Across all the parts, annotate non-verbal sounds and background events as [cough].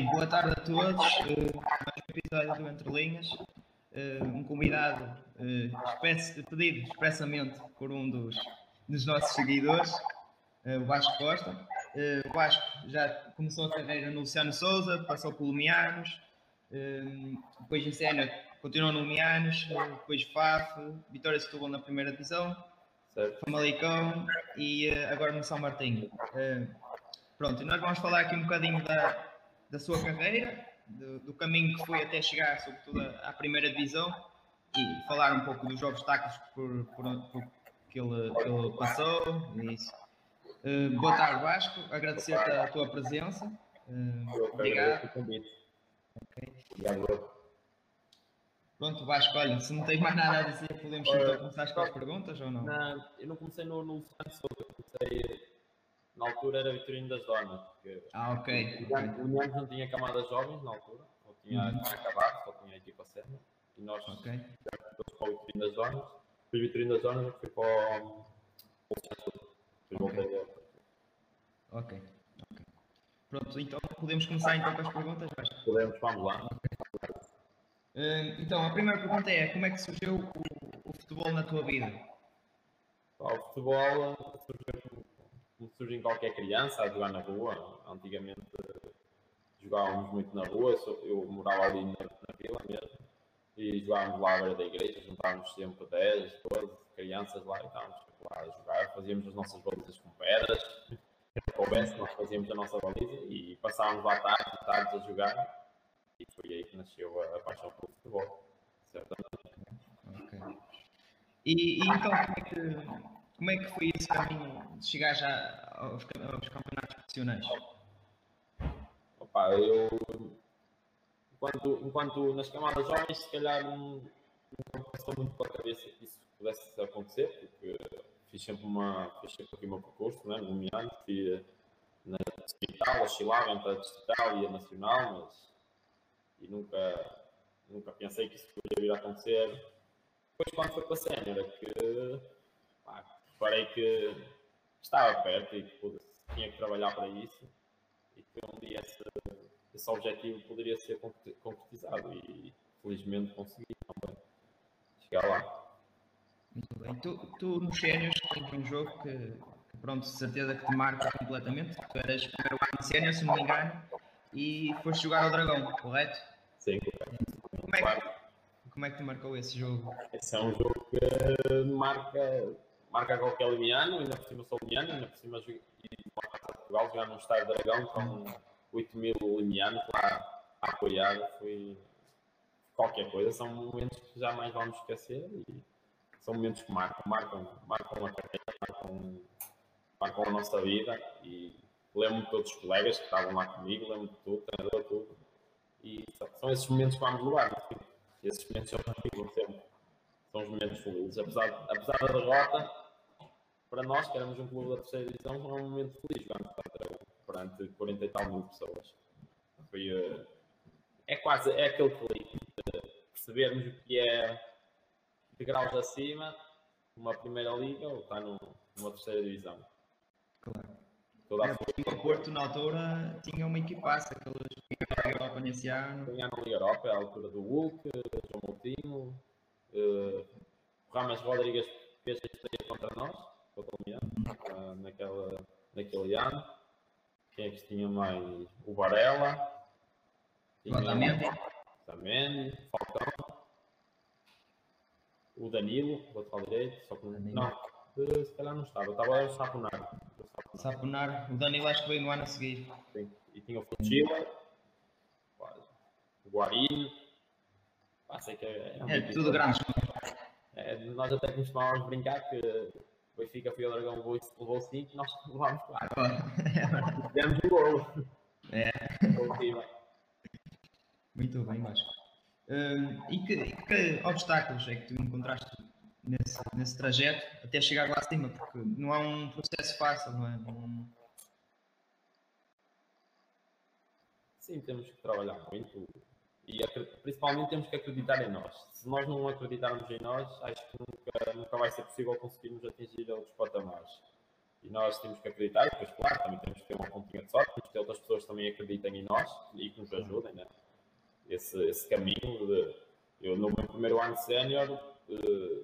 Bem, boa tarde a todos. Uh, mais um episódio do Entre Linhas. Uh, um convidado uh, pedido expressamente por um dos, dos nossos seguidores, uh, o Vasco Costa. O Vasco já começou a carreira no Luciano Souza, passou pelo Mianos, depois em Sénior continuou no Mianos, depois FAF, Vitória Setúbal na primeira divisão, Famalicão e agora no São Martinho. Pronto, e nós vamos falar aqui um bocadinho da, da sua carreira, do, do, caminho que foi até chegar, sobretudo, à primeira divisão e falar um pouco dos obstáculos por, por, por que, ele, que ele passou. Isso. Uh, boa tarde, Vasco. Agradecer-te a tua presença. Uh, obrigado. Okay. Obrigado. Pronto, Vasco, olha, se não tens mais nada a dizer, podemos então começar com as perguntas ou não? Não, eu não comecei no, no Souza, comecei na altura era Vitorino das Donas. Ah, ok. O União não tinha camadas jovens na altura, ou tinha uhum. acabado, só tinha a equipa sénior. E nós okay. fomos para o Vitorino das Donas. Fui Vitorino das Donas, fui para o. Okay. ok. Ok. Pronto, então podemos começar então com as perguntas, Vasco? Podemos, vamos lá. Okay. Uh, então, a primeira pergunta é: como é que surgiu o, o futebol na tua vida? o futebol surgiu surge em qualquer criança, a jogar na rua. Antigamente jogávamos muito na rua, eu morava ali na, na vila mesmo, e jogávamos lá à beira da igreja, juntávamos sempre 10, 12 crianças lá e estávamos lá a jogar, fazíamos as nossas balizas com pedras, se houvesse, nós fazíamos a nossa baliza e passávamos lá tarde, tarde a jogar, e foi aí que nasceu a, paixão pelo futebol, certamente. Ok. E, e então, como é que como é que foi esse caminho de chegar já aos, aos campeonatos profissionais? Opa, eu enquanto, enquanto nas camadas jovens se calhar não, não passou muito pela cabeça que isso pudesse acontecer, porque fiz sempre uma fiz sempre aqui uma percurso, né, no Miano, fui na distrital, oscilava entre a distrital e a nacional, mas e nunca, nunca pensei que isso poderia vir a acontecer. Depois quando foi para a sénior, é que pá, reparei que estava perto e que tinha que trabalhar para isso e que um dia esse, esse objetivo poderia ser concretizado e felizmente consegui também chegar lá. Muito bem. Tu, tu nos sénios tens um jogo que, que, pronto, certeza que te marca completamente. Tu eras primeiro ano de sénior, se não me engano, e foste jogar ao Dragão, correto? Sim, correto. Como é que, como é que te marcou esse jogo? Esse é um jogo que marca marca qualquer limiano, ainda por cima sou limiano, ainda por cima e Portugal jogar num estádio Dragão com 8 mil limianos lá a apoiar, foi qualquer coisa, são momentos que jamais vamos esquecer e são momentos que marcam, marcam, marcam a carreira, marcam, marcam a nossa vida e lembro-me de todos os colegas que estavam lá comigo, lembro-me de tudo, treinador, tudo. E são esses momentos que vamos levar, esses momentos. São os momentos felizes. Apesar, apesar da derrota, para nós, que éramos um clube da terceira divisão, foi um momento feliz jogar perante 40 e tal mil pessoas. Foi, uh, é quase é aquele feliz de percebermos o que é de graus acima, uma primeira liga ou está numa terceira divisão. Claro. Toda a é, o Porto, na altura, tinha uma equipaça, aqueles que na Europa nesse ano. Tinha na Liga Europa, à altura do Hulk, João Moutinho, uh, Ramas Rodrigues fez a estreia contra nós uh, naquela, naquele ano. Quem é que tinha mais? O Varela. Otamendi. Falcão. O Danilo, o lateral direito. Só que não, se calhar não estava. Estava o Sapunar. Sapunar. O Danilo acho que veio no ano a seguir. Sim. E tinha o Futila. O Guarinho. Ah, sei que é, é, é tudo grande. É, nós até costumávamos brincar que o Benfica foi ao Dragão, levou 5, nós levámos 4. Demos o gol. É. Muito bem, Vasco. Um, e que, que, obstáculos é que tu encontraste nesse, nesse trajeto até chegar lá acima? Porque não é um processo fácil, não é? Um... Sim, temos que trabalhar muito e principalmente temos que acreditar em nós. Se nós não acreditarmos em nós, acho que nunca, nunca vai ser possível conseguirmos atingir outros patamares. E nós temos que acreditar, depois, claro, também temos que ter uma pontinha de sorte, temos que ter outras pessoas que também acreditem em nós e que nos ajudem, né? Esse, esse caminho de. Eu, no meu primeiro ano sénior, eh,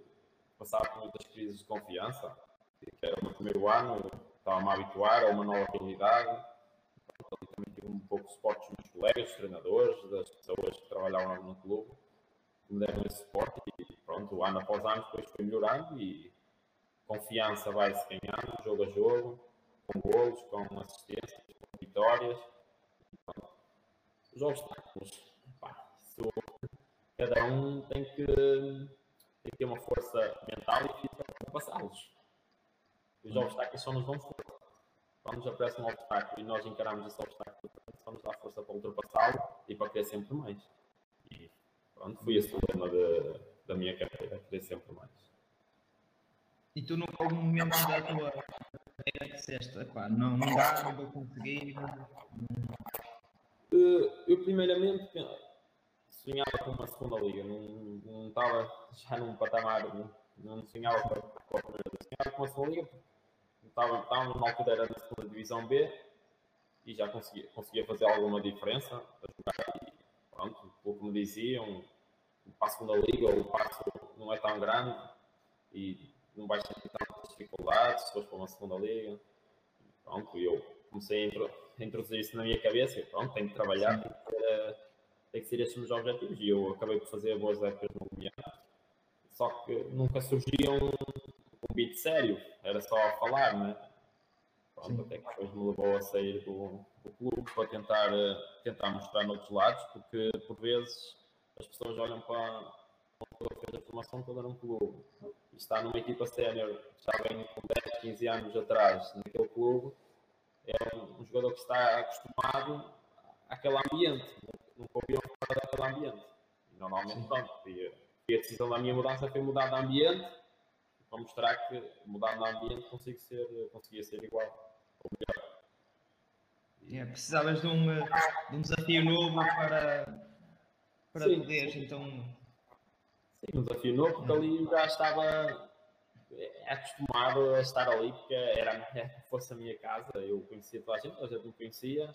passava por muitas crises de confiança, que era o meu primeiro ano, estava-me a habituar a uma nova realidade. Ali também tive um pouco de suporte dos meus colegas, dos treinadores, das pessoas que trabalhavam no clube, me deram esse suporte e pronto, ano após ano depois foi melhorando e confiança vai-se ganhando, jogo a jogo, com golos, com assistências, com vitórias. Os obstáculos, pá, isso, cada um tem que, tem que ter uma força mental e física para passá-los. Os obstáculos só nos dão força. Quando nos aparece um obstáculo e nós encaramos esse obstáculo, só nos dá força para ultrapassá-lo e para querer sempre mais. Pronto, foi esse o problema de, da minha carreira, querer sempre mais. E tu nunca algum momento da tua carreira disseste, pá, não, não dá, não vou conseguir. Uh, eu primeiramente sonhava com uma segunda liga, não, não estava já num patamar, não, não sonhava com a primeira liga, sonhava com uma segunda liga, estava, estava na altura era na segunda divisão B e já conseguia, conseguia fazer alguma diferença a jogar que me diziam, para a segunda liga o passo não é tão grande e não vais ter tantas dificuldades se fores para uma segunda liga. Pronto, eu comecei a introduzir isso na minha cabeça. Pronto, tenho que trabalhar, tem que, que ser estes os meus objetivos. E eu acabei por fazer boas épocas no Guiana. Só que nunca surgia um convite sério, era só a falar, né? Pronto, até que depois me levou a sair do, do clube para tentar, tentar mostrar noutros lados, porque por vezes as pessoas olham para, para fez a formação toda num clube está numa equipa sénior, já vem com 10, 15 anos atrás naquele clube, é um, um jogador que está acostumado àquele ambiente, nunca ouviu falar daquele ambiente. E normalmente, pronto, e, e a decisão da minha mudança foi mudar de ambiente, para mostrar que mudar de ambiente consigo ser, conseguia ser igual ou melhor. Yeah, precisavas de um, de um desafio novo para, para sim, poderes sim. então Sim, um desafio novo, porque ali já estava acostumado a estar ali, porque era, era [laughs] fosse a minha casa, eu conhecia toda a gente, a gente me conhecia,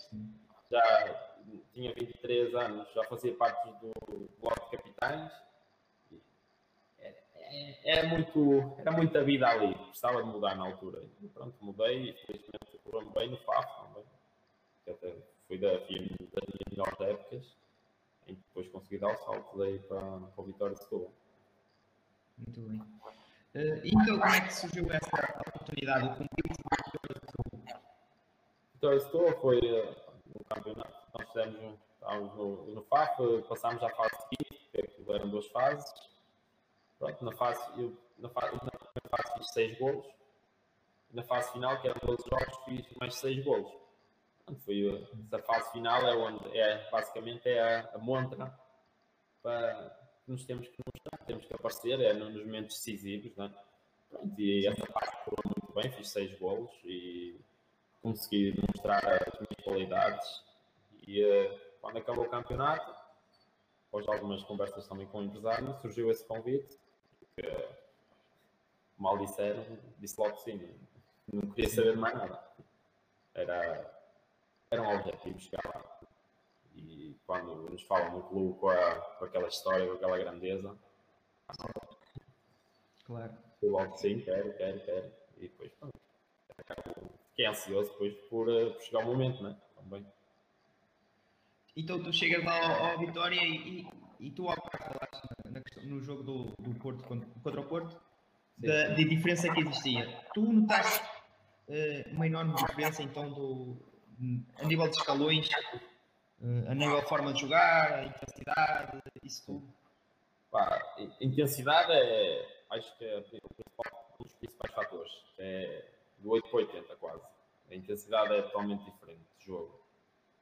já tinha 23 anos, já fazia parte do bloco de capitães. Era, é, é muito, era muita vida ali, gostava de mudar na altura. E pronto, mudei e felizmente correu bem no FAF que até foi da, das melhores épocas e depois consegui dar o salto daí para, para o Vitória de Setúbal. Muito bem. Uh, então, como é que surgiu essa oportunidade? O convite Vitória de Setúbal foi uh, no campeonato. Nós fizemos, estávamos no, no FAF, passámos à fase seguinte, que eram duas fases. Pronto, na fase, eu, na, fase, na primeira fase fiz seis golos. Na fase final, que eram 12 jogos, fiz mais seis golos foi essa fase final é onde é basicamente é a, a montra para que nos temos que mostrar, temos que aparecer, é nos momentos decisivos, né? Pronto, e essa parte correu muito bem, fiz seis golos e consegui mostrar as minhas qualidades e uh, quando acabou o campeonato, após algumas conversas também com o empresário, surgiu esse convite que mal disseram, disse logo sim, não queria saber mais nada. Era era um objetivo chegar lá. E quando nos falam no clube com, a, com aquela história, com aquela grandeza, claro. Eu logo sim, quero, quero, quero. E depois, pronto, fiquei ansioso depois por, eh, por chegar o momento, né? Também. Então tu chegas lá ao, ao Vitória e, e, e tu ao falaste no jogo do, do Porto contra, contra o Porto da, da, diferença que existia. Tu notaste uh, uma enorme diferença então do, a nível de escalões, eh, a nível de forma de jogar, a intensidade, isso tudo? Pá, intensidade é, acho que é um dos principais fatores. É do 8 para 80 quase. A intensidade é totalmente diferente de jogo.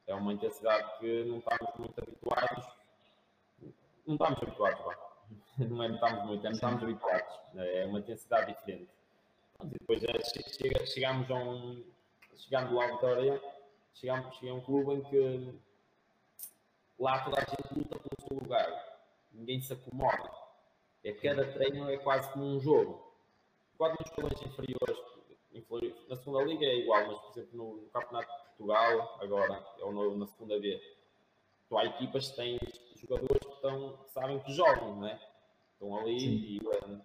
É uma intensidade que não estamos muito habituados. Não estamos habituados, vá. [laughs] Não é não estamos muito, é não estamos habituados. É uma intensidade diferente. E depois é, chegamos a um. Chegando lá à Vitória, chegamos, cheguei a um clube em que lá toda a gente luta pelo seu lugar, ninguém se acomoda. É cada treino é quase como um jogo. Quando nos escalões inferiores, na segunda liga é igual, mas por exemplo no, no Campeonato de Portugal, agora, ou no, na segunda B, tu há equipas que têm jogadores que, estão, que sabem que jogam, não é? Estão ali Sim. e um,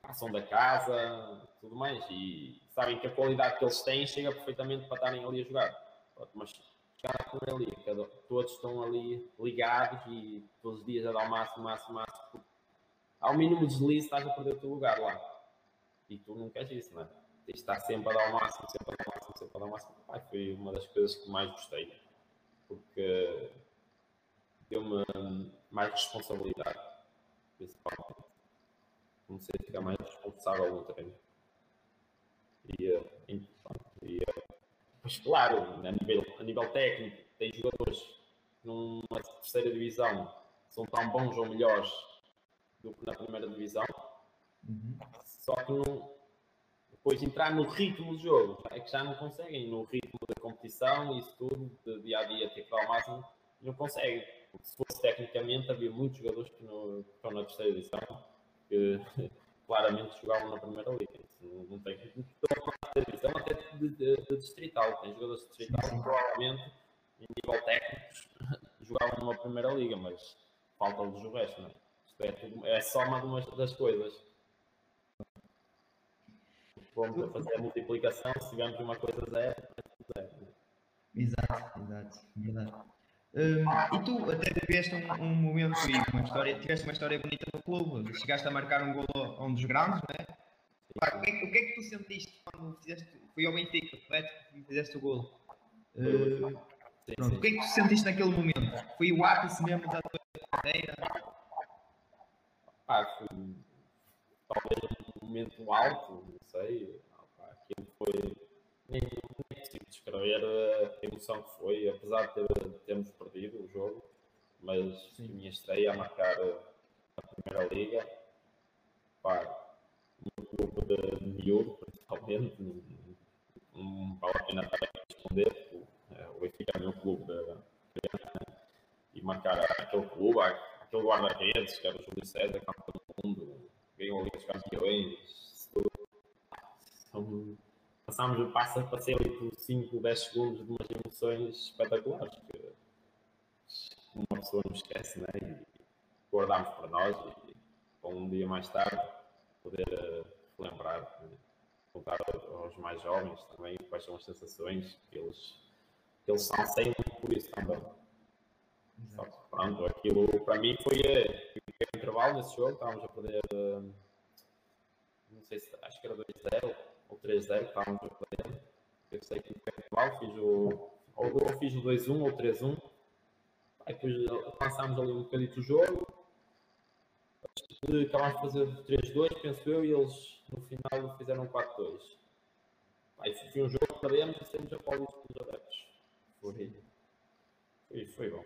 passam da casa, tudo mais, e sabem que a qualidade que eles têm chega perfeitamente para estarem ali a jogar. Mas chegar com ali, todos estão ali ligados e todos os dias a dar o máximo, máximo, máximo. Ao mínimo deslize, estás a perder o teu lugar lá. E tu não queres isso, não é? Tens de estar sempre a dar o máximo, sempre a dar o máximo, sempre a dar o máximo. Pai, foi uma das coisas que mais gostei. Porque deu-me mais responsabilidade, principalmente. Comecei a ficar mais responsável no treino. E, eh, e, e mas claro, a nível, a nível técnico, tem jogadores numa terceira divisão são tão bons ou melhores do que na primeira divisão. Uhum. Só que não, depois entrar no ritmo do jogo, é que já não conseguem, no ritmo da competição e isso tudo, de dia a dia ter que dar o máximo, não conseguem. Porque se fosse tecnicamente, havia muitos jogadores que, no, que estão na terceira divisão que [laughs] claramente jogavam na primeira liga. Não, tem divisão até de, de, de, distrital. Tem jogadores de distrital que provavelmente, em nível técnico, [laughs] jogavam numa primeira liga, mas falta-lhes o resto, não é? Isto é, tudo, é só uma das coisas. Vamos fazer a multiplicação, se tivermos uma coisa zero, é zero. Exato, exato, verdade. Um, e tu até tiveste um, um momento e uma história, tiveste uma história bonita no clube, chegaste a marcar um gol a um dos grandes, não é? Pá, o, que é, o, que é, que tu sentiste quando fizeste, foi ao Benfica, correto? Fizeste o gol. Uh, pronto, o que é que tu sentiste naquele momento? Foi o ápice mesmo da tua carreira? Ah, foi talvez um momento alto, não sei. Ah, aquilo foi nem, nem consigo descrever a emoção que foi, apesar de ter, termos perdido o jogo, mas Sim. a minha estreia a marcar a primeira liga, pá, no clube de miúdo, principalmente, não, vale a pena estar a responder, o Benfica é o meu clube de criança, e marcar aquele clube, aquele guarda-redes, que era o Júlio César, campeão do mundo, ganhou a Liga dos Campeões, tudo. São passámos, passa, passei ali por 5, 10 segundos de umas emoções espetaculares que uma pessoa não esquece, né? E guardámos para nós e para um dia mais tarde poder relembrar, né? contar aos mais jovens também quais são as sensações que eles, que eles são sem por isso também. Só que, pronto, aquilo para mim foi, foi um intervalo nesse jogo, estávamos a perder, uh, não sei se acho que era 2-0 ou 3-0, estávamos a perder. Eu sei que foi igual, fiz o, ou, ou fiz o 2-1 ou 3-1. Aí depois passámos ali um bocadinho o jogo. Acabámos de fazer 3-2, penso eu, e eles no final fizeram 4-2. Aí foi um jogo que perdemos e saímos a pau dos adeptos. Foi, foi, foi bom.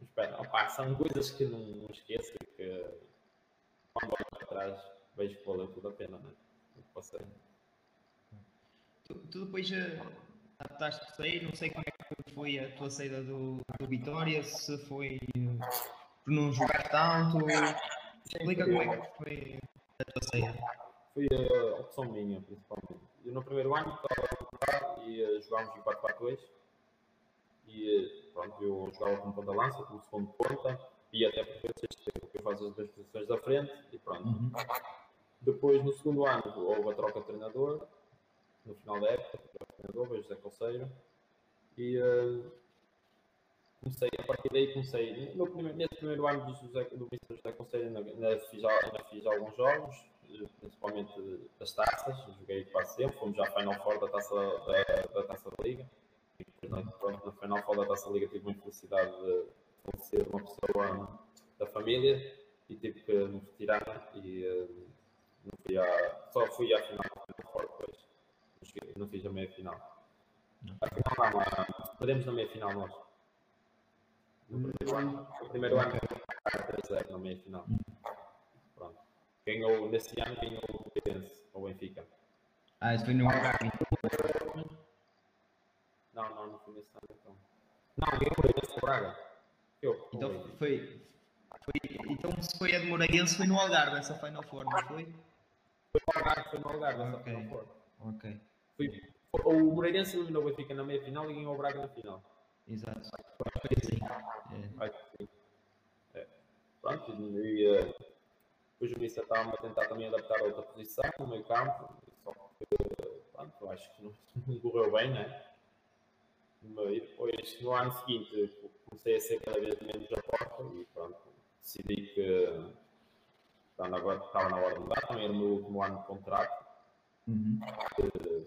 Espera, opa, são coisas que não, não esqueço que quando olho para trás vejo que valeu tudo a pena, né? Passei. Tu, tu depois uh, adaptaste a sair, não sei como é que foi a tua saída do, do Vitória, se foi uh, por não jogar tanto. Explica como é que foi a tua saída. Foi a opção minha, principalmente. Eu no primeiro ano estava a jogar e uh, jogámos em 4-4-2 e pronto, eu jogava como ponta lança, como segundo ponta e até porque eu faço as duas posições da frente e pronto. Uhum. Depois no segundo ano houve a troca de treinador no final da época, o treinador, o José Conceiro, e uh, comecei, a partir daí comecei, no primeiro, nesse primeiro ano do, José, do Mr. José Conceiro ainda, ainda, fiz, ainda fiz alguns jogos, principalmente das taças, joguei quase sempre, fomos já à Final Four da Taça da, da Taça da Liga, e depois na, Final Four da Taça da Liga tive uma infelicidade de conhecer uma pessoa da família e tive que me retirar e uh, não fui à, só fui à final da Final Four depois não fiz a meia final. A final não, perdemos na meia final nós. Primeiro ano, no primeiro ano 3-0 na meia final. Pronto. Ganhou, nesse ano ganhou o Benfica, o Benfica. Ah, isso foi no Algarve. Não, não, não foi nesse ano então. Não, ganhou o Benfica Braga. Eu, então foi, foi, então se foi a de Moreirense foi no Algarve essa Final Four, não foi? Foi no Algarve, foi no Algarve essa okay. Final Four. Ok. Foi, o Moreirense eliminou o Benfica na meia final e ganhou o Braga na final. Exato. Foi assim. É. Acho que sim. É. Pronto, e uh, depois o Missa estava a tentar também adaptar a outra posição no meio campo, só que pronto, acho que [laughs] não, correu bem, né? E depois, no ano seguinte, comecei a ser cada vez menos a porta e pronto, decidi que na, estava na hora de mudar, também era o meu último ano de contrato. Uhum.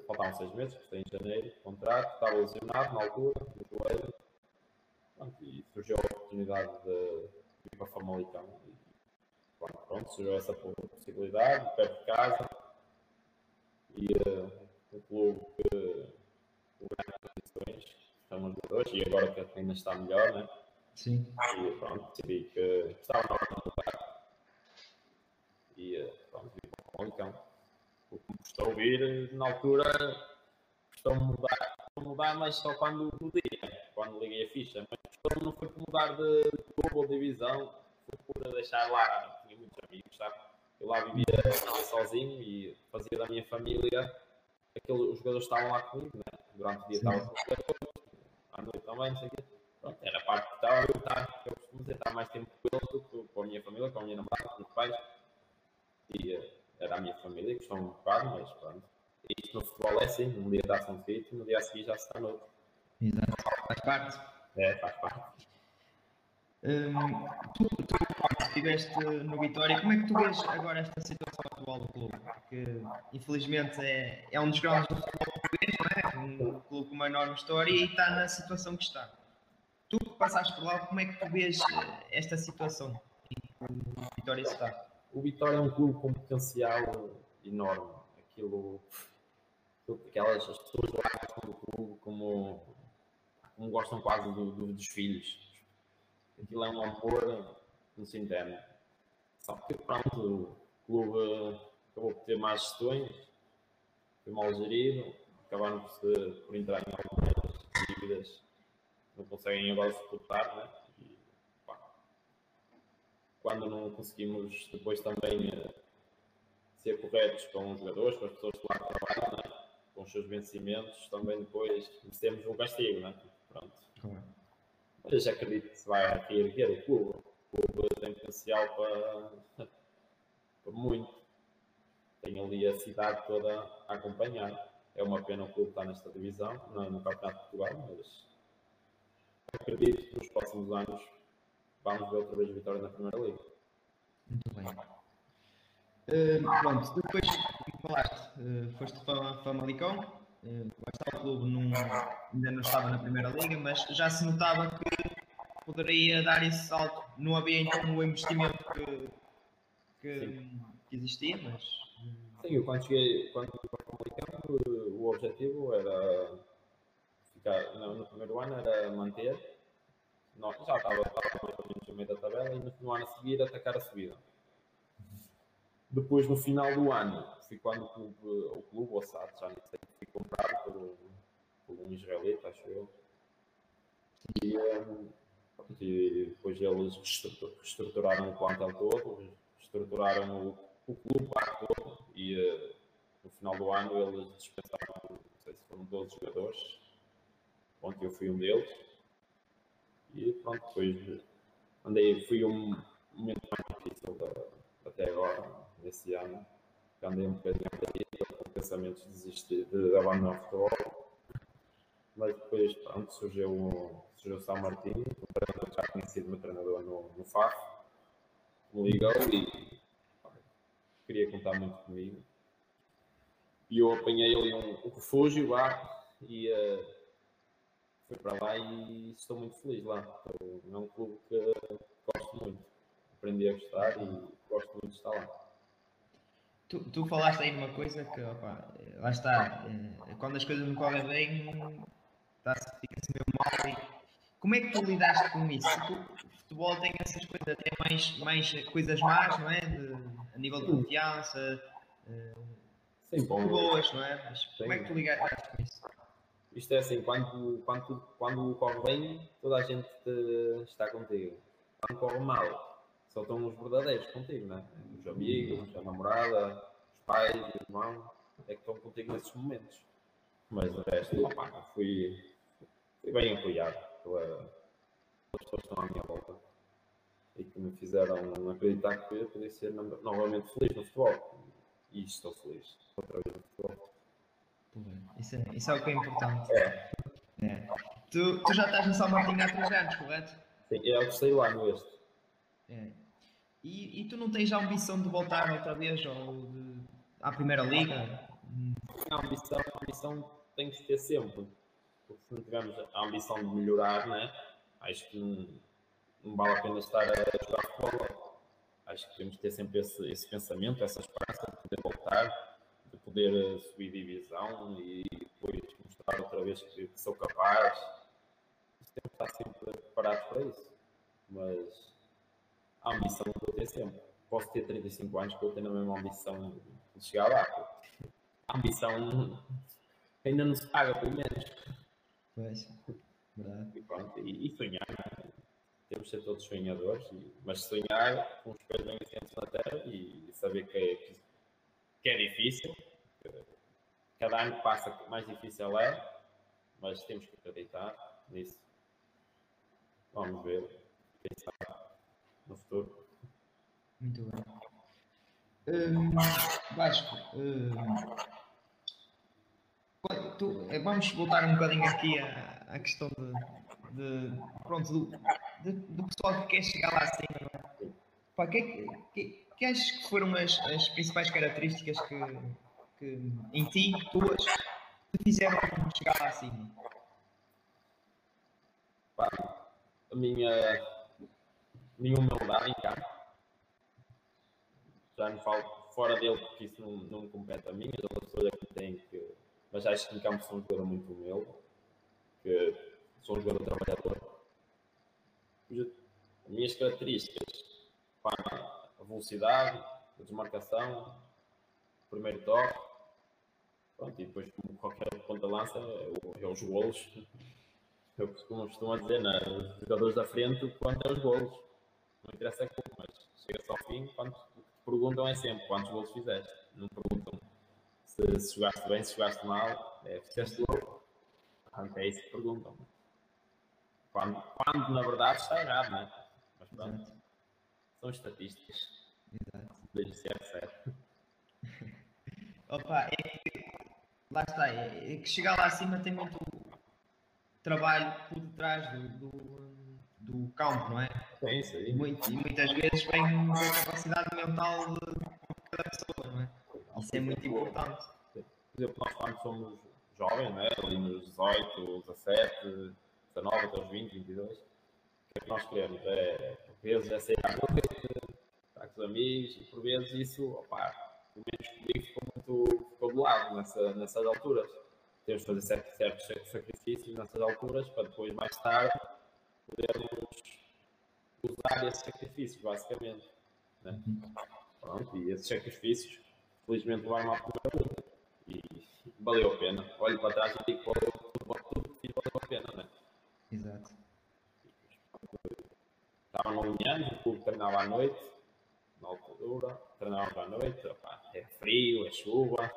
Faltavam seis meses, gostei em janeiro, contrato, estava lesionado na altura, no joelho. Pronto, e surgiu a oportunidade de ir para Famalicão. E, pronto, pronto, surgiu essa possibilidade, perto de casa. E uh, um clube que o grande condições, estamos jogadores, e agora que ainda está melhor, né? Sim. E pronto, decidi que estava na hora de mudar. E uh, pronto, vim para o Famalicão o que me custou ouvir na altura custou mudar, mudar, mas só quando podia, quando liguei a ficha. Mas custou não foi por mudar de clube ou divisão, foi por deixar lá, tinha muitos amigos, sabe? Eu lá vivia sozinho e fazia da minha família aquele, os jogadores estavam lá comigo, né? durante o dia estava com os jogadores, à noite também, não sei o quê. Pronto, era a parte que estava eu, tá, eu costumo dizer, estar mais tempo com eles do que com a minha família, com a minha namorada, com os pais. E, era a minha família, que estão um bocado, mas pronto. Isto no futebol é assim, um dia está-se um sítio, no dia a seguir já se está noutro. Exato, faz parte. É, faz parte. Hum, tu, tu estiveste no Vitória, como é que tu vês agora esta situação atual do clube? Porque infelizmente é, é um dos grandes do futebol português, não é? Um clube com uma enorme história e está na situação que está. Tu que passaste por lá, como é que tu vês esta situação em que o Vitória está? O Vitória é um clube com potencial enorme. Aquilo, aquelas as pessoas lá gostam do clube como, como gostam quase do, do, dos filhos. Aquilo é um amor se entende. Só que pronto, o clube acabou por ter más gestões, foi mal gerido, acabaram por, por entrar em algumas dívidas, não conseguem agora suportar, né? Quando não conseguimos depois também uh, ser corretos com os jogadores, com as pessoas que lá trabalham, né? com os seus vencimentos, também depois temos um castigo, né? Pronto. Mas acredito que se vai reerguer o clube. O clube tem potencial para, [laughs] para muito. Tem ali a cidade toda a acompanhar. É uma pena o clube estar nesta divisão, não no Campeonato de Portugal, mas acredito que nos próximos anos vamos ver outra vez vitória na Primeira Liga. Muito bem. Uh, pronto, depois, falaste, uh, foste para Famalicão, uh, o clube não, ainda não estava na Primeira Liga, mas já se notava que poderia dar esse salto. Não havia então o investimento que, que, que existia, mas. Sim, eu quando cheguei quando para o Famalicão, o objetivo era ficar, não, no primeiro ano era manter não, já estava, estava meio da tabela e no ano a seguir atacar a subida. Depois, no final do ano, foi quando o clube, o clube o SAD, já não sei, foi comprado por, por um israelita, acho eu. E, um, e depois eles reestruturaram o plantel todo, reestruturaram o, o clube todo e uh, no final do ano eles dispensaram, não sei se foram 12 jogadores, onde eu fui um deles e pronto, depois andei, fui um momento mais difícil da, até agora, nesse ano. Andei um bocadinho com pensamentos de desistir, de abandonar o futebol. Mas depois, pronto, surgiu, surgiu o São Martinho, um treinador já tinha sido meu treinador no, no FAF, me ligou e queria contar muito comigo. E eu apanhei ali um, um refúgio lá e uh, fui para lá e estou muito feliz lá. É um clube que gosto muito. Aprendi a gostar e gosto muito de estar lá. Tu, tu falaste aí numa coisa que, opa, lá está, eh, quando as coisas não correm bem, fica-se meio mal. E como é que tu lidaste com isso? O futebol tem essas coisas, tem mais, mais coisas más, não é? De, a nível de confiança, Sim, bom, boas, não é? Mas como é que tu lidaste com isso? Isto é assim, quando, quando, quando corre bem, toda a gente está contigo. Quando corre mal, só estão os verdadeiros contigo, né? Os amigos, a namorada, os pais, os irmãos, é que estão contigo nesses momentos. Mas o resto, opa, fui, fui bem apoiado pela, pelas pessoas que estão à minha volta e que me fizeram acreditar que eu podia ser no- novamente feliz no futebol. E estou feliz outra vez no futebol. Isso é, isso é o que é importante. É, É. Tu, tu já estás no São Martinho há 3 anos, correto? sim, é o terceiro ano este. É. E, e tu não tens a ambição de voltar outra vez ou de, à Primeira Liga? A ambição, a ambição tem que ter sempre. Porque se não tivermos a ambição de melhorar, né? acho que não, não vale a pena estar a jogar futebol. Acho que temos que ter sempre esse, esse pensamento, essa esperança de poder voltar, poder eh, subir divisão e depois mostrar outra vez que, que sou capaz. Temos que estar sempre preparados para isso. Mas a ambição que eu tenho sempre. Posso ter 35 anos que eu tenho a mesma ambição de chegar lá. A ambição ainda não se paga, pelo menos. Pois, verdade. E, pronto, e, e sonhar. né? Temos de ser todos sonhadores, mas sonhar com os pés bem assentos na terra e, saber que é, que é difícil. Cada ano que passa, mais difícil é, mas temos que acreditar nisso. Vamos ver. Sabe no futuro. Muito bem. Hum, Vasco, hum, tu- eh, vamos voltar um bocadinho aqui à, à questão de, de- pronto, do, de- do pessoal que quer chegar lá acima. Não é? Pá, que, é que, que, que achas que foram as, as principais características que, que em ti, tuas, te fizeram chegar lá acima? Pá, a minha, minha humildade em campo. Já não falo fora dele porque isso não, não me compete a mim, as outras pessoas é que têm que. Mas acho que em campo sou um jogador muito humilde, que sou um jogador trabalhador. As minhas características, pá, a velocidade, a desmarcação, o primeiro toque, pronto, e depois como qualquer ponta-lança, é, é os golos. Eu costumo, costumo dizer, né? os jogadores da frente, quanto é os golos. Não interessa como, mas chega-se ao fim, quantos, o que te perguntam é sempre quantos golos fizeste. Não perguntam se, se jogaste bem, se jogaste mal, é, fizeste gol. Portanto, é isso que perguntam. Quando, quando na verdade está errado, né? Mas pronto, Exato. são estatísticas. Exato. Desde ser certo. [laughs] Opa, é que, lá está, é, é que chegar lá acima tem muito trabalho por detrás do, do, do campo, não é? É isso aí. E, muito- e muitas vezes vem da capacidade mental de cada pessoa, não é? Isso é muito importante. Por exemplo, nós quando somos jovens, né? ali nos 18, 17, 19 até os 20, 22, o que é que nós queremos? É, por vezes é sair à noite, estar com os amigos, e por vezes isso, opá, pelo menos comigo ficou muito ficou de lado nessa, nessas alturas. Temos de fazer certos, certos sacrifícios nessas alturas para depois, mais tarde, podermos usar esses sacrifícios, basicamente. Né? Pronto, e esses sacrifícios, felizmente, levaram à primeira luta. E valeu a pena. Olho para trás e digo tudo, tudo que fiz valeu a pena, né? Exato. Estava no Unianos, o clube treinava à noite, na altura, treinava à noite, opá, é frio, é chuva.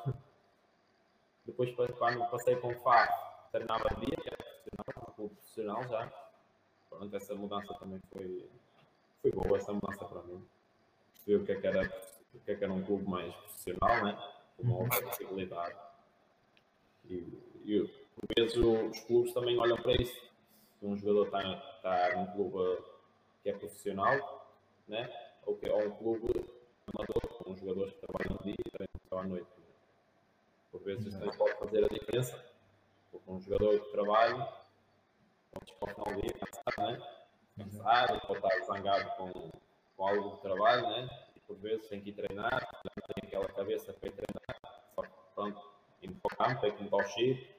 Depois, quando passei com o FAF, treinava dia, que era profissional, um clube profissional já. Pronto, essa mudança também foi, foi boa, essa mudança para mim. Percebi o que é que era, o que é que era um clube mais profissional, né? com uma outra possibilidade. E, e por vezes os clubes também olham para isso. Se um jogador está, está num clube que é profissional, né? Ou, ou um clube amador, com jogadores que trabalham no dia e treinam só à noite. Por vezes isso pode fazer a diferença. Porque um jogador que trabalha, pode chegar ao final dia cansado, né? cansado, pode estar zangado com, com algo de trabalho, né? e por vezes tem que ir treinar, já tem aquela cabeça para ir treinar, só que pronto, indo para o campo, tem que mudar o chip.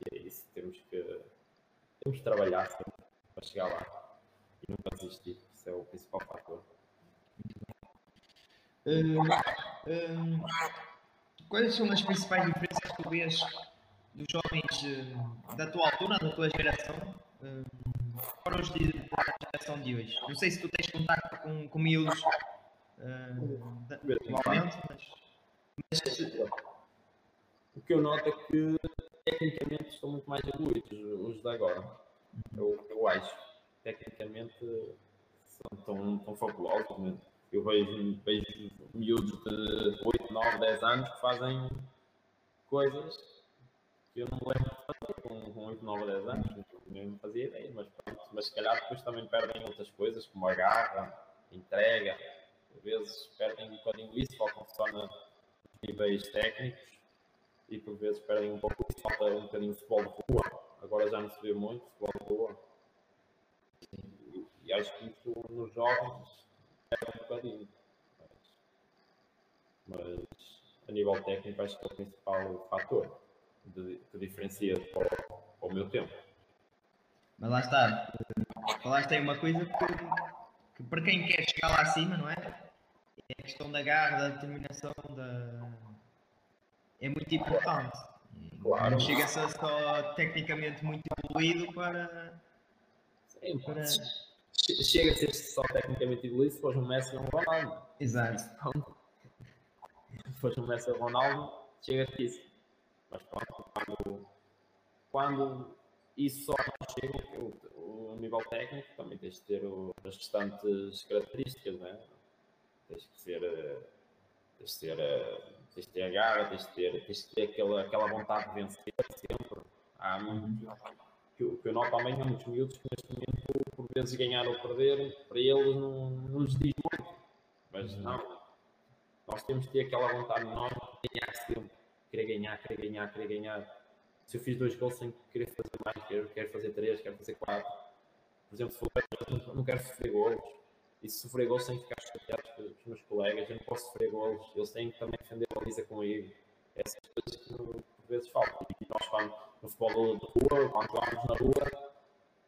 E é isso, temos que, temos que trabalhar sempre para chegar lá e nunca desistir. É o principal fator. Hum, hum, quais são as principais diferenças que tu vês dos jovens hum, da tua altura, da tua geração, para os de, da geração de hoje? Não sei se tu tens contato com, com miúdos atualmente, mas, mas o que eu noto é que tecnicamente estão muito mais evoluídos os de agora. Eu, eu acho. Tecnicamente são tão, tão fabulosos. Né? Eu vejo, vejo miúdos de 8, 9, 10 anos que fazem coisas que eu não me lembro de fazer com, com 8, 9, 10 anos. Não fazia ideia, mas pronto. Mas se calhar depois também perdem outras coisas, como a garra, entrega. Às vezes perdem um bocadinho isso, focam só nos níveis técnicos e por vezes perdem um pouco isso, falta um bocadinho de futebol de rua. Agora já não se vê muito futebol de rua. E, acho que isso nos jovens é um bocadinho. Mas, mas, a nível técnico acho que é o principal fator de, que diferencia para o meu tempo. Mas lá está, falaste aí uma coisa que, que para quem quer chegar lá acima, não é? É a questão da garra, da determinação, da... é muito importante. Claro. Não chega a ser só tecnicamente muito evoluído para. Sim, para... Chega a ser só tecnicamente evoluído se fores um Messi ou um Ronaldo. Exato. Se fores um Messi ou um Ronaldo, chega a isso. Mas pronto, quando, quando isso só não chega, o, o nível técnico também tens de ter o, as restantes características, né? Tens que ser. Tens de ter, tens de ter a garra, tens de ter, tens de ter aquela, aquela vontade de vencer sempre. Há muito, que, eu, que eu noto também há muitos miúdos que neste momento, por vezes ganhar ou perder, para eles não, não lhes diz muito. Mas não, nós temos de ter aquela vontade enorme de ganhar sempre. Querer ganhar, querer ganhar, querer ganhar. Se eu fiz dois gols sem querer fazer mais, quero, quero fazer três, quero fazer quatro. Por exemplo, se for, não quero sofrer gols. E se sofrer gols sem ficar chateado com os meus colegas, eu não posso sofrer gols. Eles têm que também defender a baliza comigo. Essas coisas que por vezes faltam. E nós, quando, no futebol de rua, quando jogávamos na rua,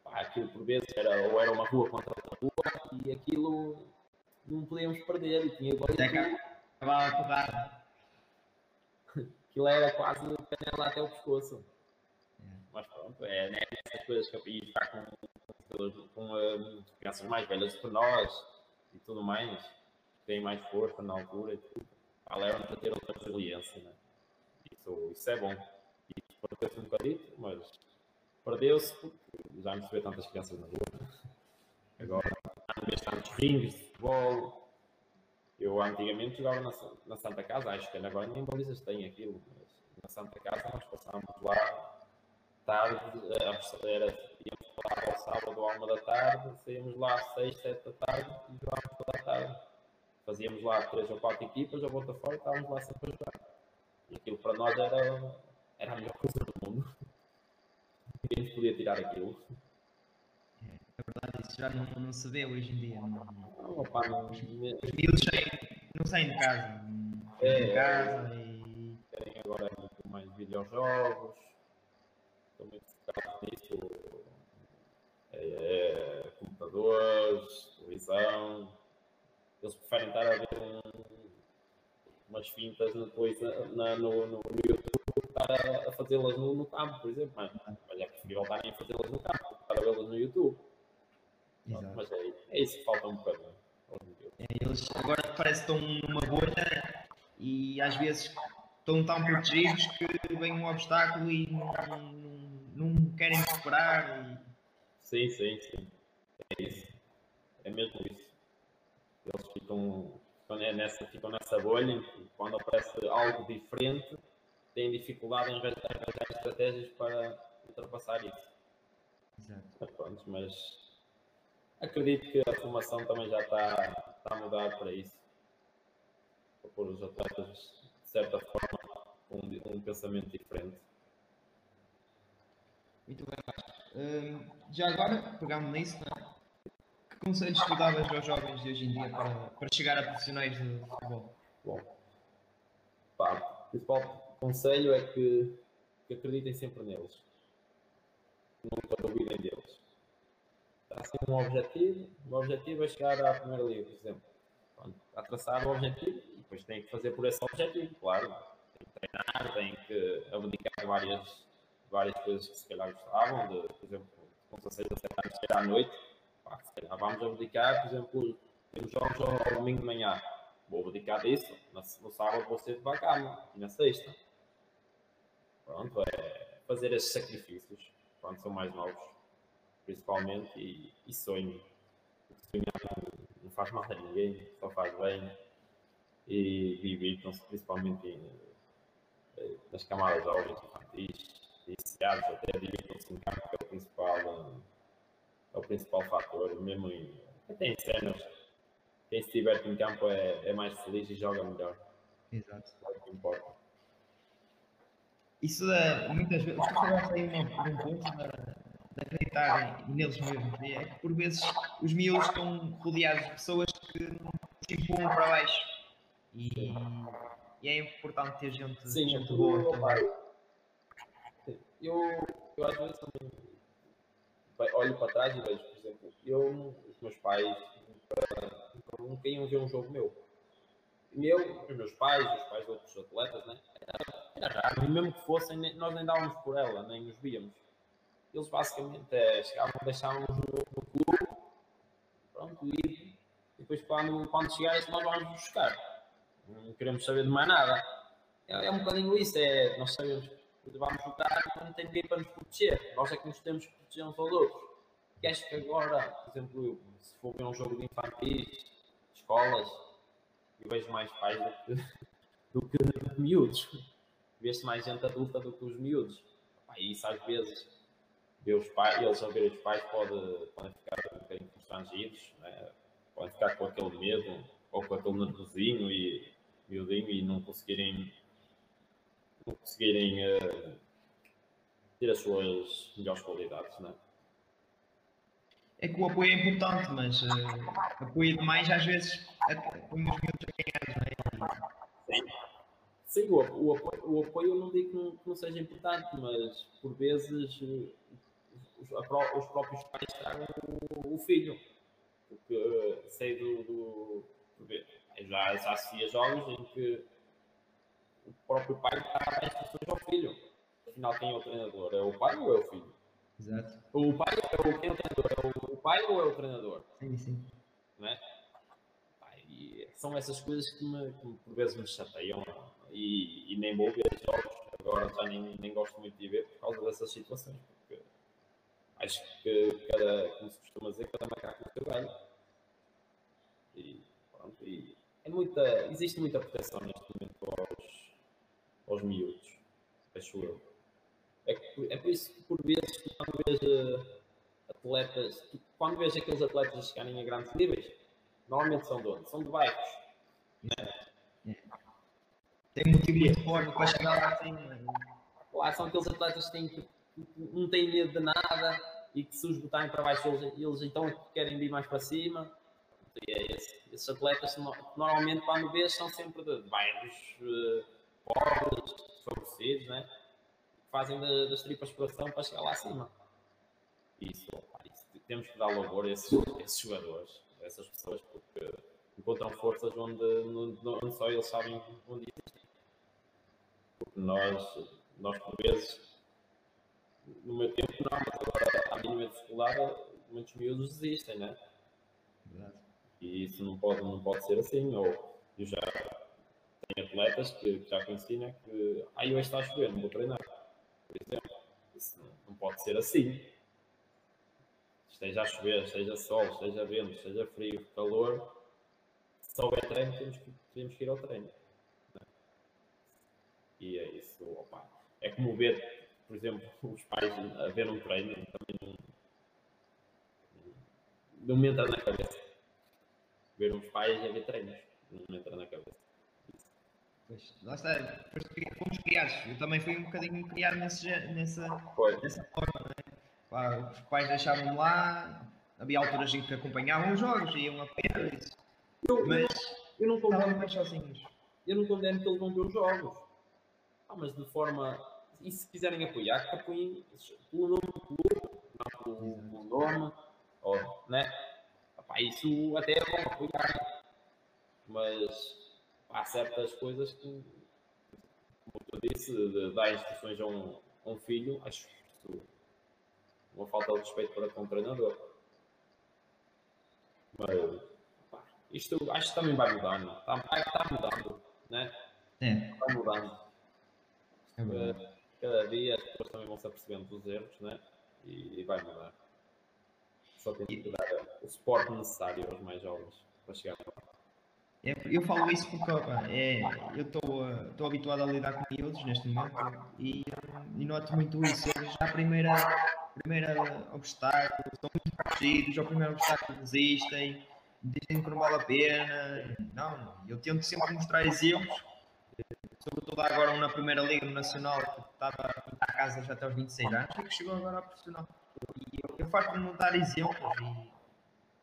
pá, aquilo por vezes era, ou era uma rua contra outra rua, e aquilo não podíamos perder. E tinha cá, acabava. Aquilo era quase canela até o pescoço. Mas pronto, é nessas coisas que eu ia estar com, com, com uh, crianças mais velhas que nós e tudo mais, que têm mais força na altura e tudo. Levam-nos a ter outra resiliência, né? Isso, isso é bom. E perdeu-se um bocadito, mas perdeu-se porque já não se vê tantas crianças na rua. Agora, vez tantos rings de futebol. Eu antigamente jogava na, na Santa Casa, acho que agora nem balizas têm aquilo, mas na Santa Casa nós passávamos lá tarde, era, íamos lá ao sábado à uma da tarde, saíamos lá às seis, sete da tarde e jogávamos toda a tarde. Fazíamos lá três ou quatro equipas, a volta fora e estávamos lá sempre a jogar. E aquilo para nós era, era a melhor coisa do mundo. Ninguém nos podia tirar aquilo. É verdade, isso já não, não se vê hoje em dia. Não, não, opa, não, os miúdos saem, não saem de casa. É, de casa e. Querem agora muito mais videojogos estou muito focado nisso. É, é, computadores, televisão. Eles preferem estar a ver um, umas fintas depois na, no, no, no YouTube estar a, a fazê-las no, no, campo, por exemplo. Mas, mas é preferível estarem a fazê-las no campo, estar a vê-las no YouTube. Exato. Mas é, é isso que falta um bocadinho. É, eles agora parece que estão numa bolha e às vezes estão tão protegidos que vem um obstáculo e não, não, não querem superar. E... Sim, sim, sim. É isso. É mesmo isso. Eles ficam, ficam, nessa, ficam nessa bolha quando aparece algo diferente têm dificuldade em arranjar estratégias para ultrapassar isso. Exato. Mas, pronto, mas acredito que a formação também já está, está a mudar para isso. Para pôr os atletas certa forma, um, um pensamento diferente. Muito bem, uh, Já agora, pegando nisso, é? que conselhos tu davas aos jovens de hoje em dia para, para chegar a profissionais de futebol? Bom, pá, o principal conselho é que, que acreditem sempre neles. Nunca duvidem deles. Está assim um objetivo, o objetivo é chegar à primeira liga, por exemplo. Pronto, a traçar o objetivo depois tem que fazer por esse objetivo, claro. Tem que treinar, tem que abdicar várias, várias coisas que se calhar gostavam, de, por exemplo, com 16 a 7 anos, sair à noite. Pá, se calhar vamos abdicar, por exemplo, temos jogos ao domingo de manhã. Vou abdicar disso, no, sábado vou ser de bacana, e na sexta. pronto, é fazer esses sacrifícios quando são mais novos, principalmente, e, e sonho. Sonhar não, faz mal a ninguém, só faz bem e divirtam-se principalmente em, eh, nas camadas jovens, infantis, iniciados, até divirtam-se em campo, que é o principal, é o principal fator, mesmo em, até em cenas. Quem se diverte em campo é, é mais feliz e joga melhor. Exato. É o que importa. Isso é, muitas vezes, tu falaste aí um, ponto de, de acreditar neles mesmos, é que por vezes os miúdos estão rodeados de pessoas que se empurram para baixo e, e é importante ter gente, Sim, gente eu, boa também. eu, eu às vezes olho para trás e vejo, por exemplo, eu, os meus pais nunca, nunca iam ver um jogo meu. Meu, os meus pais, os pais de outros atletas, né? era, raro, e mesmo que fossem, nós nem dávamos por ela, nem os víamos. Eles basicamente é, chegavam, deixávamos no, no clube, pronto, e, depois quando, quando chegar isso nós vamos buscar. Não queremos saber de mais nada. É, é um bocadinho isso, é, nós sabemos que vamos e não tem ninguém para nos proteger. Nós é que nos temos que proteger uns aos outros. E acho que agora, por exemplo, se for ver um jogo de infantis, escolas, eu vejo mais pais do que, do que, do que miúdos. Vê-se mais gente adulta do que os miúdos. E isso às vezes, ver os pais, eles a ver os pais pode, podem ficar um bocadinho constrangidos, né? podem ficar com aquele medo ou com aquele nervosinho e miudinho e não conseguirem não conseguirem eh, ter as suas melhores qualidades, né? É que o apoio é importante, mas eh, apoio demais às vezes é- põe os miúdos a ganhar, não é? Sim, o, o apoio, o apoio eu não digo que não, que não seja importante, mas por vezes os, os próprios pais tragam o, o filho. Porque eh, sei do. do já, já assistia jogos em que o próprio pai dá instruções ao filho. Afinal, quem é o treinador? É o pai ou é o filho? Exato. O pai é o, é o treinador? É o pai ou é o treinador? Sim, sim. não é? Pá, e são essas coisas que, me, que por vezes me chateiam e, e nem vou ver jogos, agora já nem, nem gosto muito de ver por causa dessas situações, porque acho que cada, como se costuma dizer, cada macaco seu galho. E pronto, e é muita, existe muita proteção neste momento aos, aos miúdos, acho eu. É, é por isso que por vezes quando vês eh, atletas, quando vês aqueles atletas a chegarem a grandes níveis, normalmente são de onde? São de bairros. Tem um motivo muito forte para chegar lá assim. Lá são aqueles atletas que, têm, que não têm medo de nada e que se os botarem para baixo eles, eles então querem ir mais para cima. E é esse. Esses atletas no- normalmente quando vês são sempre de bairros eh, pobres, desfavorecidos, né? Fazem da- das tripas coração para chegar lá acima. Isso, isso, temos que dar louvor a esses, a esses jogadores, a essas pessoas, porque encontram forças onde, onde, só eles sabem onde existem. Porque nós, nós por vezes, no meu tempo não, mas agora à mínima dificuldade, muitos miúdos desistem, né? Verdade. E isso não pode, não pode ser assim. Ou eu já tenho atletas que, que já conheci, né? Que ah, hoje está a chover, não vou treinar. Por exemplo, isso não, pode ser assim. Esteja a chover, esteja sol, esteja vento, esteja frio, calor, se houver treino, temos que, temos que ir ao treino. né? E é isso, opa. É como ver, por exemplo, os pais a ver um treino, também não, não me entra na cabeça ver uns pais a ver treinos. Não me entra na cabeça. Pois, lá está, fomos criados. Eu também fui um bocadinho criado nesse, nessa, Foi. dessa forma, não é? Pá, os pais deixavam-me lá, havia alturas em que acompanhavam os jogos, iam isso. Eu, Mas eu, não condeno, mais sozinhos. eu não condeno que eles vão ver os jogos. Ah, mas de forma. E se quiserem apoiar, que apoiem pelo nome do clube, não pelo, nome. Ou, né? Epá, isso até é bom apoiar. Mas há certas coisas que, como eu disse, de dar instruções a um, a um filho, acho isso uma falta de respeito para com o treinador. Mas pá, isto acho que também vai mudando. Está, está mudando, né? É, Vai mudando. é verdade. cada dia as pessoas também vão se apercebendo dos erros, né? E, e vai mudar. Só tem que dar o suporte necessário aos mais jovens para chegar lá. É, eu falo isso porque é, eu estou habituado a lidar com miúdos neste momento e, e noto muito isso. Eles já a primeira, primeira obstáculo estão muito protegidos, ao primeiro obstáculo desistem, dizem que não vale a pena. Não. Eu tento sempre mostrar exemplos, sobretudo agora na primeira liga Nacional que estava a casa já até aos 26 anos e que chegou agora ao profissional. E eu, eu faço de dar exemplos e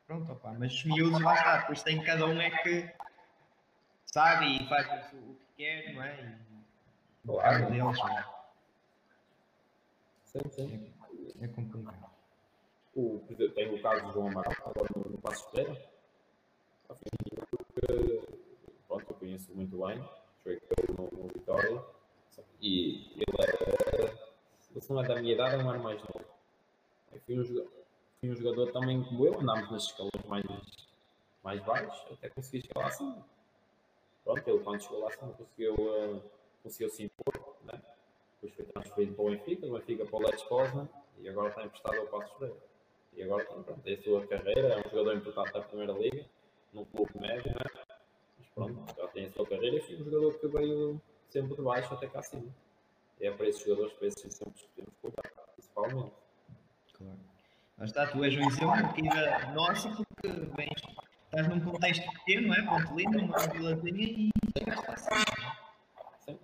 pronto, opa, mas os miúdos lá está, depois tem cada um é que sabe e faz o que quer, não é? E Claro. deles, não é? Sim, sim. É, é complicado. O, por exemplo, tem o caso do João Amaral, agora no, no Passo Ferreira. Porque, pronto, eu conheço muito bem, joguei com ele no, Vitória. E ele era, se não é da minha idade, é um ano mais novo. Eu fui um, jogador, um jogador também como eu, andámos nas escalas mais, mais baixos, até consegui chegar lá. Pronto, ele quando chegou lá acima conseguiu, uh, conseguiu se impor, né? depois foi transferido para o Benfica, do Benfica para o Leeds Poznan e agora está emprestado ao Passos Ferreira. E agora pronto, tem a sua carreira, é um jogador importante da Primeira Liga, num clube médio, né? mas pronto, já tem a sua carreira e foi um jogador que veio sempre de baixo até cá acima. É para esses jogadores, para esses sempre que cuidar, principalmente. Claro. Lá está, tu és um exemplo aqui da nossa porque vens, estás num contexto pequeno, não é? Ponte Lima, uma vilazinha e chegaste assim. Sim.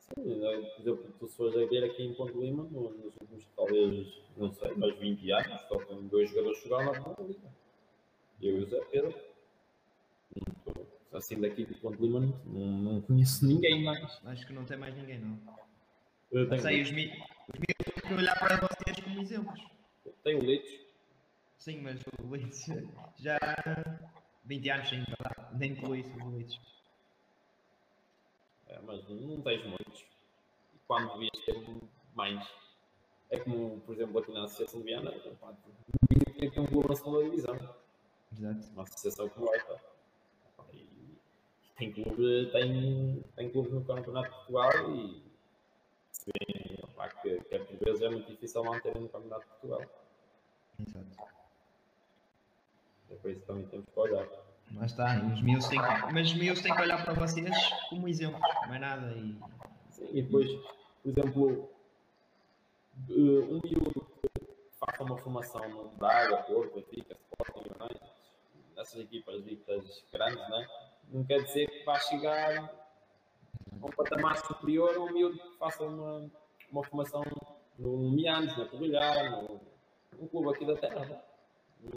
Sim, né? por exemplo, tu se fores a ver aqui em Ponte Lima, no- nos últimos, talvez, não sei, mas 20 anos, só tem dois jogadores que jogaram na Ponte Lima. Eu e o Zé Pedro. Assim daqui de Ponte Lima, não, não, conheço ninguém mais. Acho que não tem mais ninguém, não. Eu tenho, os mi- os miúdos têm que olhar para vocês como exemplos. Tenho o Litos, Sim, mas o Leeds [laughs] já 20 anos sem verdade. Nem pelo isso, o Leeds. é, mas não tens muitos. E quando devias ter mais. É como, por exemplo, aqui na Associação de Viana, ninguém tem que um clube na segunda divisão. Exato. uma associação que vai, pá. E tem clube, tem, tem clube no Campeonato de Portugal e se pá, que, que é por vezes é muito difícil manterem no Campeonato de Portugal. Exato. É que também temos que olhar. Lá está, os miúdos têm que, mas os miúdos têm que olhar para vocês como exemplos, mais nada. E Sim, e depois, por exemplo, um miúdo que faça uma formação no Braga, Porto, Benfica, Sporting, United, nessas equipas ditas grandes, né? não quer dizer que vá chegar a um patamar superior a um miúdo que faça uma, uma formação no Mianos, na Corrilhar, no, num clube aqui da terra. Né? Não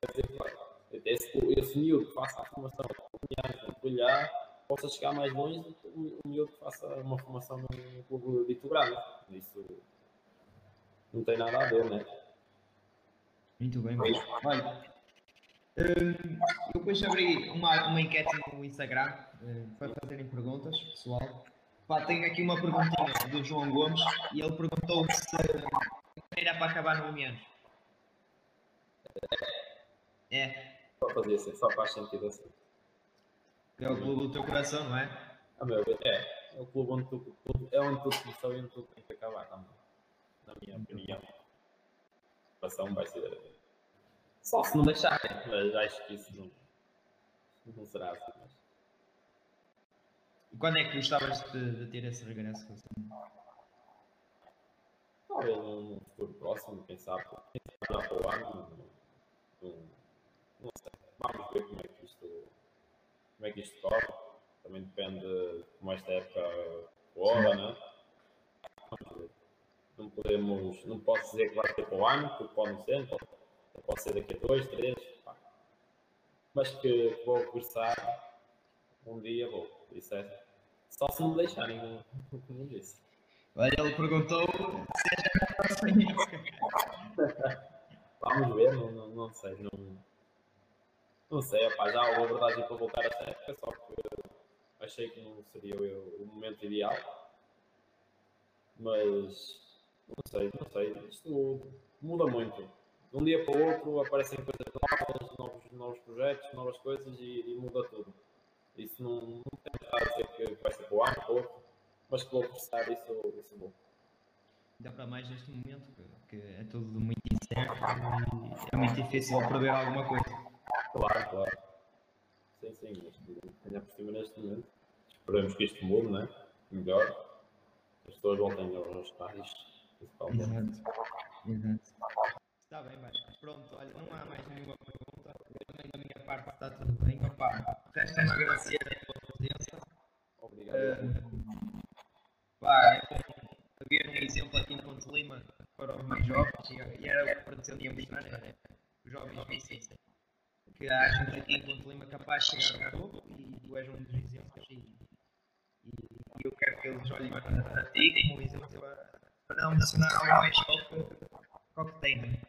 quer dizer que vai. Até esse, esse miúdo que faça a formação no Corrilhar, possa chegar mais longe do que um um miúdo que faça uma formação num clube dito grande. Isso não tem nada a ver, né? muito bem, mas, olha. hum, eu depois abri uma, uma enquete no Instagram hum, para fazerem perguntas, pessoal. Pá, tenho aqui uma perguntinha do João Gomes e ele perguntou se era para acabar no Mianos. É, Só fazer assim, só faz sentido assim. é o clube do teu coração, não é? A meu é. É o clube onde tu, é onde tu começou e onde tu tem que acabar também. Na minha opinião. A passão vai ser. Só se não deixarem, mas acho que isso não, não será assim. Mas... E quando é que gostavas de, de ter esse regresso? Talvez num futuro próximo, quem sabe, quem sabe lá para o ano, não, sei. Vamos ver como é que isto, como é que isto corre. Também depende de como esta época corra, né? Vamos ver. Não podemos, não posso dizer que vai ser para o ano, porque pode não ser, pode, pode ser daqui a dois, três, pá. mas que vou regressar um dia, vou. Isso é só se me deixarem, [laughs] como como disse. Ele perguntou se é na próxima época. Vamos ver, não, não, não sei. Não, não sei, opá, já houve abordagem para voltar a esta época, só que achei que não seria o, momento ideal. Mas não sei, não sei. Isto muda muito. De um dia para o outro aparecem coisas novas, novos, novos projetos, novas coisas e, e muda tudo. Isso não, não tem nada a dizer que vai ser para o ano, para o outro, mas que vou prestar isso, isso vou. Ainda para mais neste momento, que, que é tudo muito incerto e é muito difícil prever alguma coisa. Claro, claro. Sim, sim, mas ainda por cima neste momento. Esperemos que isto mude, né? Melhor. As pessoas voltem aos estádios, principalmente. Exato. Exato. Está bem, mas pronto, olha, não há mais nenhuma pergunta. Também da minha parte está tudo bem. Opa, resta-me agradecer a tua presença. Obrigado. Uh, pá, é haver um exemplo aqui em Ponte Lima para os mais jovens e era o que pretendia mostrar, era os jovens vissem que há gente aqui em Ponte Lima capaz de chegar ao topo e tu és um dos exemplos e, e, eu quero que eles olhem para, ti como um exemplo para, mencionar algo mais alto que o que tem.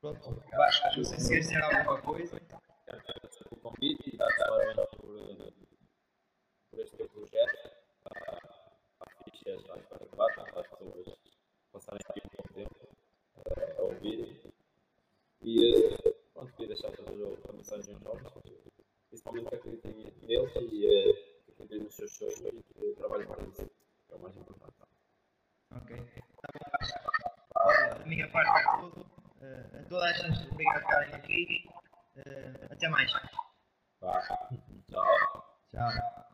Pronto, acho sei se queres dizer alguma coisa. Agradecer pelo convite e dar parabéns por, por este projeto, para, a a debate, as pessoas passarem aqui um pouco tempo uh, a ouvir. E uh, pronto, queria deixar todas as mensagens aos jovens, principalmente que acreditem neles e uh, que acreditem nos seus sonhos e que trabalhem para isso, que é o mais importante. Ok, da minha parte é tudo. Uh, a toda a gente, obrigado por estarem aqui. Uh, até mais. Tá. [laughs] Tchau. Tchau.